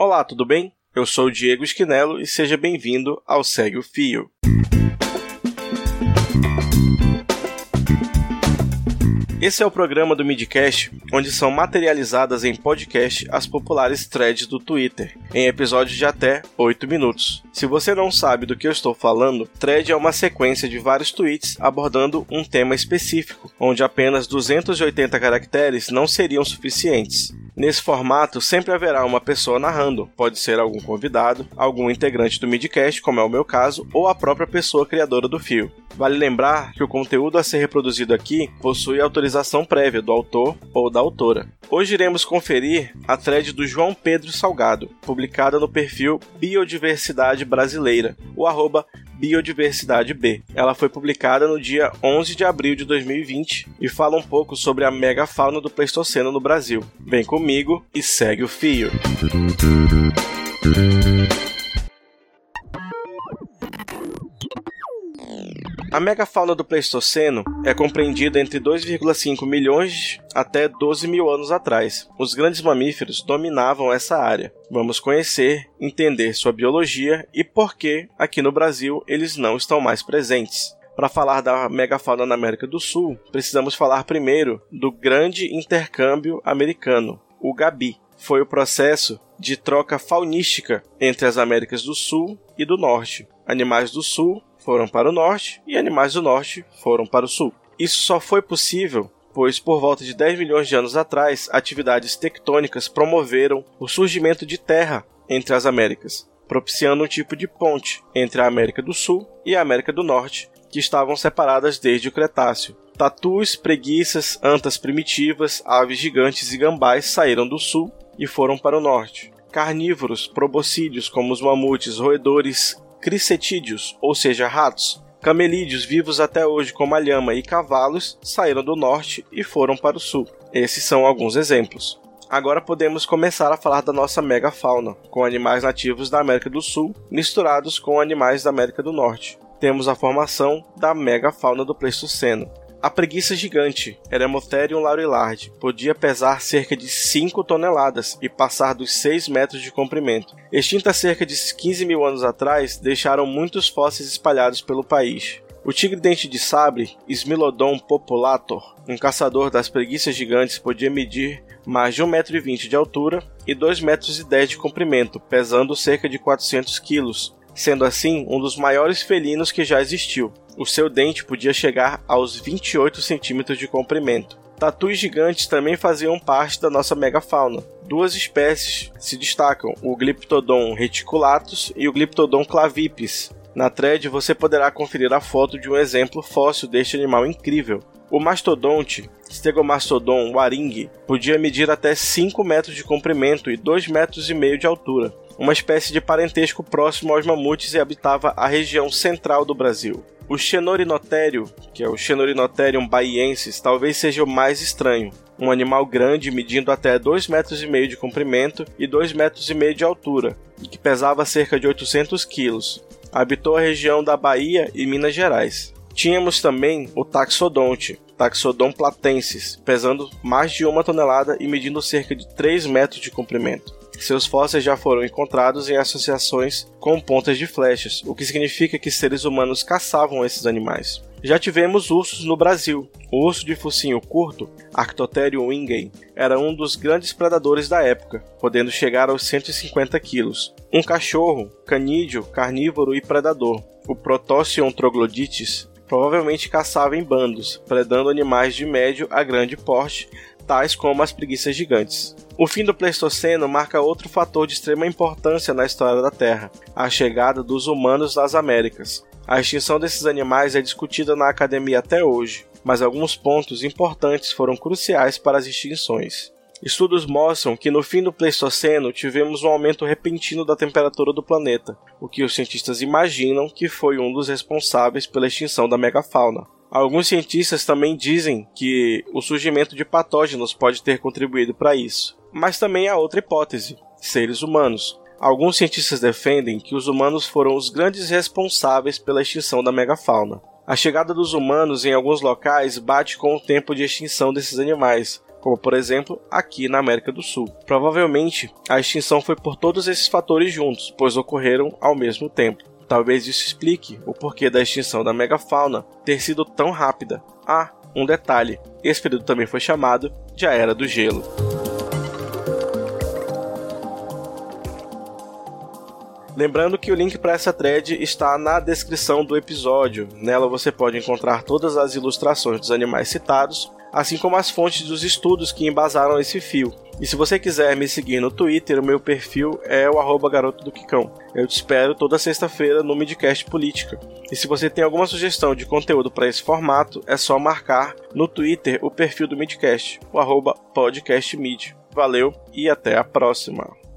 Olá, tudo bem? Eu sou o Diego Esquinelo e seja bem-vindo ao Segue o Fio. Esse é o programa do Midcast, onde são materializadas em podcast as populares threads do Twitter, em episódios de até 8 minutos. Se você não sabe do que eu estou falando, thread é uma sequência de vários tweets abordando um tema específico, onde apenas 280 caracteres não seriam suficientes. Nesse formato, sempre haverá uma pessoa narrando, pode ser algum convidado, algum integrante do Midcast, como é o meu caso, ou a própria pessoa criadora do fio. Vale lembrar que o conteúdo a ser reproduzido aqui possui autorização prévia do autor ou da autora. Hoje iremos conferir a thread do João Pedro Salgado, publicada no perfil Biodiversidade Brasileira, o arroba Biodiversidade B. Ela foi publicada no dia 11 de abril de 2020 e fala um pouco sobre a megafauna do Pleistoceno no Brasil. Vem comigo e segue o fio. A megafauna do Pleistoceno é compreendida entre 2,5 milhões até 12 mil anos atrás. Os grandes mamíferos dominavam essa área. Vamos conhecer, entender sua biologia e por que aqui no Brasil eles não estão mais presentes. Para falar da megafauna na América do Sul, precisamos falar primeiro do Grande Intercâmbio Americano, o GABI. Foi o processo de troca faunística entre as Américas do Sul e do Norte. Animais do Sul foram para o norte e animais do norte foram para o sul. Isso só foi possível pois por volta de 10 milhões de anos atrás, atividades tectônicas promoveram o surgimento de terra entre as Américas, propiciando um tipo de ponte entre a América do Sul e a América do Norte, que estavam separadas desde o Cretáceo. Tatus, preguiças, antas primitivas, aves gigantes e gambás saíram do sul e foram para o norte. Carnívoros, proboscídeos como os mamutes, roedores, cricetídeos, ou seja, ratos, camelídeos vivos até hoje como a lhama e cavalos saíram do norte e foram para o sul. Esses são alguns exemplos. Agora podemos começar a falar da nossa megafauna, com animais nativos da América do Sul misturados com animais da América do Norte. Temos a formação da megafauna do Pleistoceno, a preguiça gigante, Eremotherium laurillardi, podia pesar cerca de 5 toneladas e passar dos 6 metros de comprimento. Extinta cerca de 15 mil anos atrás, deixaram muitos fósseis espalhados pelo país. O tigre-dente de sabre, Smilodon populator, um caçador das preguiças gigantes, podia medir mais de 1,20m de altura e 2,10 metros de comprimento, pesando cerca de 400 quilos, sendo assim um dos maiores felinos que já existiu. O seu dente podia chegar aos 28 centímetros de comprimento. Tatus gigantes também faziam parte da nossa megafauna. Duas espécies se destacam, o Glyptodon reticulatus e o Glyptodon clavipes. Na thread você poderá conferir a foto de um exemplo fóssil deste animal incrível. O mastodonte, Stegomastodon waring, podia medir até 5 metros de comprimento e 2 metros e meio de altura uma espécie de parentesco próximo aos mamutes e habitava a região central do Brasil. O Xenorinotério, que é o Xenorinotherium baiensis, talvez seja o mais estranho. Um animal grande medindo até 2,5 metros de comprimento e 2,5 metros de altura, e que pesava cerca de 800 quilos. Habitou a região da Bahia e Minas Gerais. Tínhamos também o Taxodonte, Taxodon platensis, pesando mais de uma tonelada e medindo cerca de 3 metros de comprimento. Seus fósseis já foram encontrados em associações com pontas de flechas, o que significa que seres humanos caçavam esses animais. Já tivemos ursos no Brasil. O urso de focinho curto, Arctotherium wingei, era um dos grandes predadores da época, podendo chegar aos 150 quilos. Um cachorro, canídeo, carnívoro e predador, o Protocion troglodytes, provavelmente caçava em bandos, predando animais de médio a grande porte, tais como as preguiças gigantes. O fim do Pleistoceno marca outro fator de extrema importância na história da Terra, a chegada dos humanos nas Américas. A extinção desses animais é discutida na academia até hoje, mas alguns pontos importantes foram cruciais para as extinções. Estudos mostram que no fim do Pleistoceno tivemos um aumento repentino da temperatura do planeta, o que os cientistas imaginam que foi um dos responsáveis pela extinção da megafauna. Alguns cientistas também dizem que o surgimento de patógenos pode ter contribuído para isso. Mas também há outra hipótese: seres humanos. Alguns cientistas defendem que os humanos foram os grandes responsáveis pela extinção da megafauna. A chegada dos humanos em alguns locais bate com o tempo de extinção desses animais, como por exemplo aqui na América do Sul. Provavelmente a extinção foi por todos esses fatores juntos, pois ocorreram ao mesmo tempo. Talvez isso explique o porquê da extinção da megafauna ter sido tão rápida. Ah, um detalhe: esse período também foi chamado de a Era do Gelo. Lembrando que o link para essa thread está na descrição do episódio. Nela você pode encontrar todas as ilustrações dos animais citados, assim como as fontes dos estudos que embasaram esse fio. E se você quiser me seguir no Twitter, o meu perfil é o arroba garoto do Quicão. Eu te espero toda sexta-feira no Midcast Política. E se você tem alguma sugestão de conteúdo para esse formato, é só marcar no Twitter o perfil do Midcast, o arroba podcastmid. Valeu e até a próxima!